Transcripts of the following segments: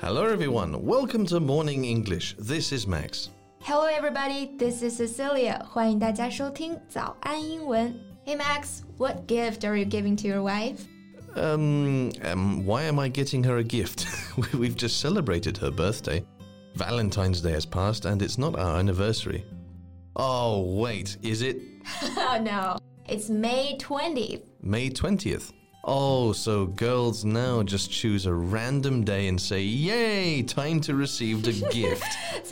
Hello, everyone. Welcome to Morning English. This is Max. Hello, everybody. This is Cecilia. 欢迎大家收听早安英文。Hey, Max, what gift are you giving to your wife? Um, um, why am I getting her a gift? We've just celebrated her birthday. Valentine's Day has passed and it's not our anniversary. Oh, wait, is it oh, no. It's May 20th. May 20th? Oh, so girls now just choose a random day and say, "Yay, time to receive the gift."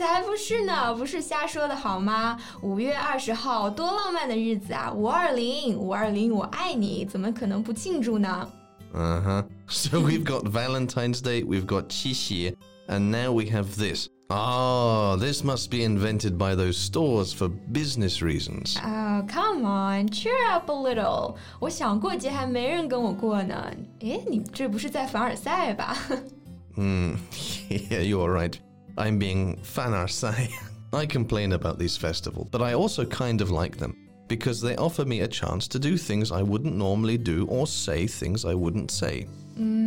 huh. So we've got Valentine's Day, we've got Qixi, and now we have this. Oh, this must be invented by those stores for business reasons. Oh, come on, cheer up a little. 我想过节还没人跟我过呢。诶，你这不是在凡尔赛吧？Hmm, yeah, you're right. I'm being fanarsai. I complain about these festivals, but I also kind of like them because they offer me a chance to do things I wouldn't normally do or say things I wouldn't say. Mm.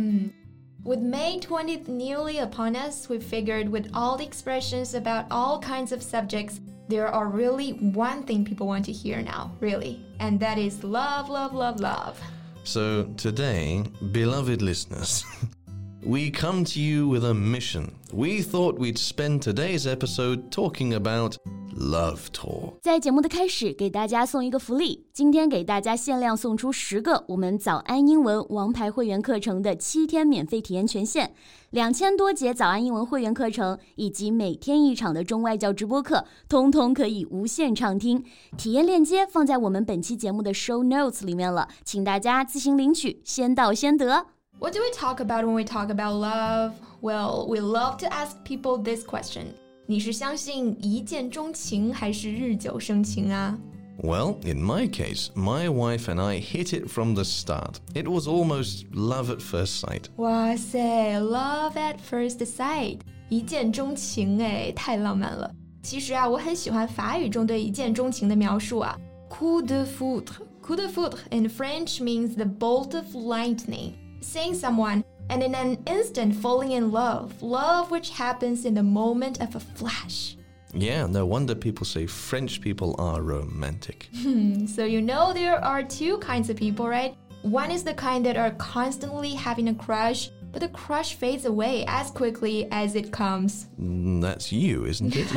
With May 20th newly upon us, we figured with all the expressions about all kinds of subjects, there are really one thing people want to hear now, really, and that is love, love, love, love. So today, beloved listeners, we come to you with a mission. We thought we'd spend today's episode talking about Love Tour，在节目的开始，给大家送一个福利。今天给大家限量送出十个我们早安英文王牌会员课程的七天免费体验权限，两千多节早安英文会员课程以及每天一场的中外教直播课，通通可以无限畅听。体验链接放在我们本期节目的 show notes 里面了，请大家自行领取，先到先得。What do we talk about when we talk about love? Well, we love to ask people this question. 你是相信一见钟情还是日久生情啊？Well, in my case, my wife and I hit it from the start. It was almost love at first sight. 哇塞，love at first sight，一见钟情哎，太浪漫了。其实啊，我很喜欢法语中对一见钟情的描述啊，coup de foudre。Coup de foudre in French means the bolt of lightning. Seeing someone and in an instant falling in love, love which happens in the moment of a flash. Yeah, no wonder people say French people are romantic. Hmm, so you know there are two kinds of people, right? One is the kind that are constantly having a crush but the crush fades away as quickly as it comes. Mm, that's you, isn't it?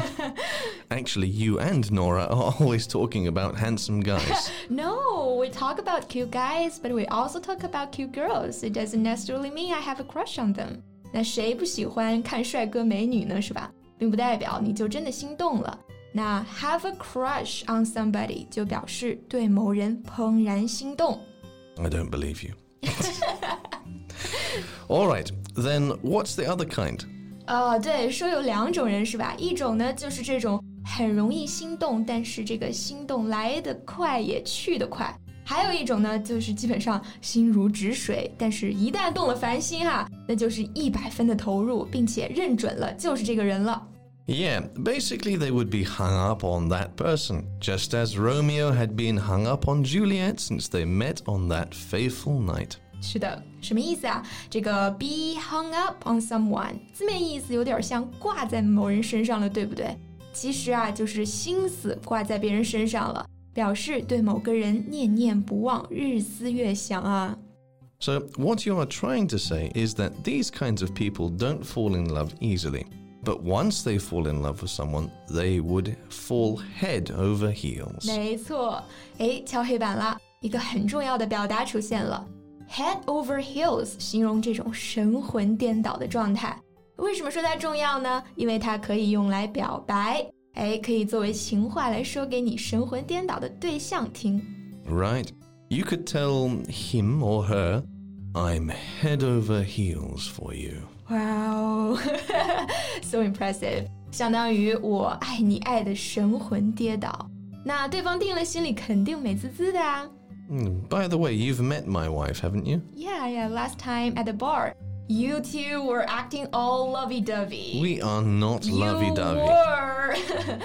Actually, you and Nora are always talking about handsome guys. no, we talk about cute guys, but we also talk about cute girls. It doesn't necessarily mean I have a crush on them. 那谁不喜欢看帅哥美女呢？是吧？并不代表你就真的心动了。那 have a crush on somebody 就表示对某人怦然心动。I don't believe you. All right, then what's the other kind? 哦，对，说有两种人是吧？一种呢就是这种很容易心动，但是这个心动来得快也去得快；还有一种呢，就是基本上心如止水，但是一旦动了凡心哈，那就是一百分的投入，并且认准了就是这个人了。Yeah, basically they would be hung up on that person, just as Romeo had been hung up on Juliet since they met on that fateful night. 是的，什么意思啊？这个 be hung up on someone 字面意思有点像挂在某人身上了，对不对？其实啊，就是心思挂在别人身上了，表示对某个人念念不忘，日思夜想啊。So what you are trying to say is that these kinds of people don't fall in love easily. But once they fall in love with someone, they would fall head over heels. 没错，哎，敲黑板了，一个很重要的表达出现了。 Head over heels 形容这种神魂颠倒的状态。为什么说它重要呢？因为它可以用来表白，哎，可以作为情话来说给你神魂颠倒的对象听。Right, you could tell him or her, "I'm head over heels for you." Wow, so impressive！相当于我爱你爱的神魂颠倒。那对方听了心里肯定美滋滋的啊。 Mm, by the way, you've met my wife, haven't you? Yeah, yeah, last time at the bar. You two were acting all lovey dovey. We are not lovey dovey. You were.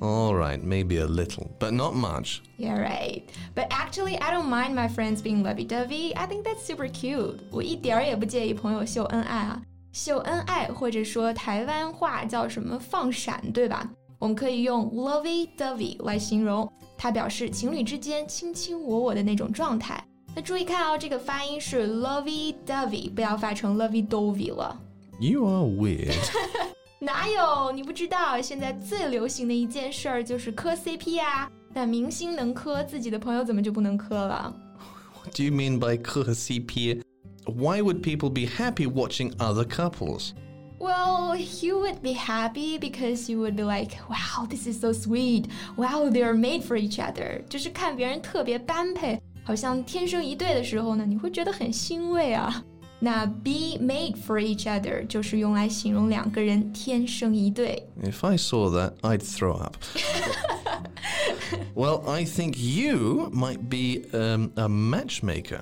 all right, maybe a little, but not much. Yeah, right. But actually, I don't mind my friends being lovey dovey. I think that's super cute. 我一点儿也不介意朋友秀恩爱啊。 秀恩爱，或者说台湾话叫什么放闪，对吧？ 我们可以用 lovey-dovey 来形容，它表示情侣之间卿卿我我的那种状态。那注意看哦，这个发音是 lovey-dovey，不要发成 lovey-dovey 了。You are weird. 哪有？你不知道，现在最流行的一件事儿就是磕 CP 啊。那明星能磕，自己的朋友怎么就不能磕了？What do you mean by 磕 CP? Why would people be happy watching other couples? Well, you would be happy because you would be like, wow, this is so sweet. Wow, they are made for each other. 就是看别人特别般配，好像天生一对的时候呢，你会觉得很欣慰啊。那 be made for each other 就是用来形容两个人天生一对。 If I saw that, I'd throw up. well, I think you might be um, a matchmaker.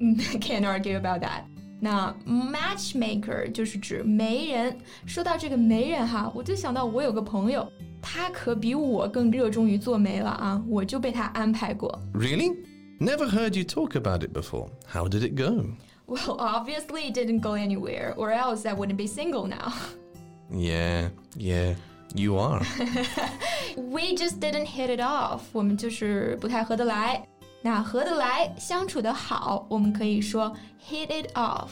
Can't argue about that. 那 matchmaker 就是指媒人。说到这个媒人哈，我就想到我有个朋友，他可比我更热衷于做媒了啊，我就被他安排过。 Really? Never heard you talk about it before. How did it go? Well, obviously it didn't go anywhere, or else I wouldn't be single now. Yeah, yeah, you are. We just didn't hit it off. 我们就是不太合得来。 那合得来，相处得好，我们可以说 hit it off.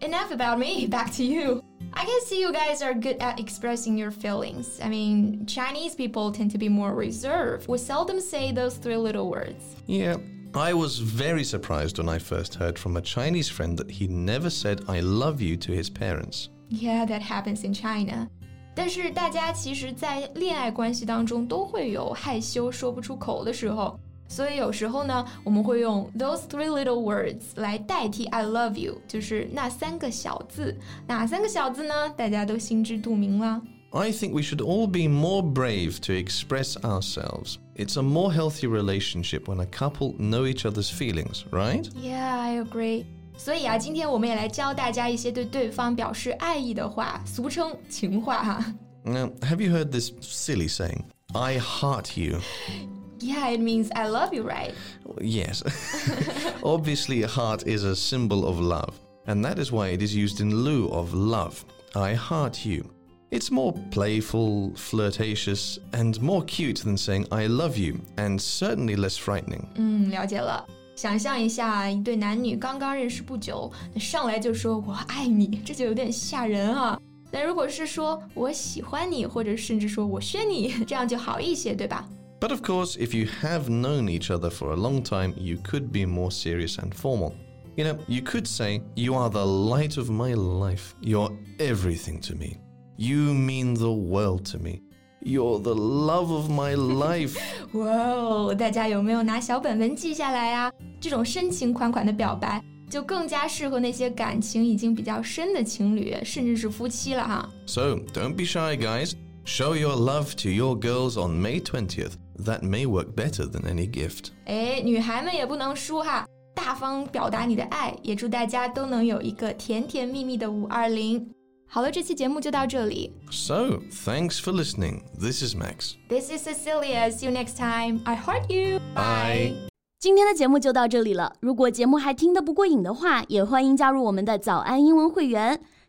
Enough about me. Back to you. I can see you guys are good at expressing your feelings. I mean, Chinese people tend to be more reserved. We seldom say those three little words. Yeah, I was very surprised when I first heard from a Chinese friend that he never said I love you to his parents. Yeah, that happens in China. 但是大家其实，在恋爱关系当中都会有害羞说不出口的时候， 所以有时候呢，我们会用 those three little words 来代替 I love you，就是那三个小字。哪三个小字呢？大家都心知肚明了。 I think we should all be more brave to express ourselves. It's a more healthy relationship when a couple know each other's feelings, right? Yeah, I agree. 所以啊，今天我们也来教大家一些对对方表示爱意的话，俗称情话哈。 Now, have you heard this silly saying? I heart you. Yeah, it means I love you, right? Yes. Obviously, a heart is a symbol of love, and that is why it is used in lieu of love. I heart you. It's more playful, flirtatious, and more cute than saying I love you, and certainly less frightening. 嗯，了解了。想象一下，一对男女刚刚认识不久，那上来就说“我爱你”，这就有点吓人啊。那如果是说“我喜欢你”，或者甚至说“我宣你”，这样就好一些，对吧？ But of course, if you have known each other for a long time, you could be more serious and formal. You know, you could say, You are the light of my life. You're everything to me. You mean the world to me. You're the love of my life. 哇哦，大家有没有拿小本本记下来啊？这种深情款款的表白，就更加适合那些感情已经比较深的情侣，甚至是夫妻了哈。 so don't be shy, guys. Show your love to your girls on May 20th. That may work better than any gift. 哎，女孩们也不能输哈，大方表达你的爱，也祝大家都能有一个甜甜蜜蜜的五二零。好了，这期节目就到这里。 So, thanks for listening. This is Max. This is Cecilia. See you next time. I heart you. Bye. 今天的节目就到这里了。如果节目还听得不过瘾的话，也欢迎加入我们的早安英文会员。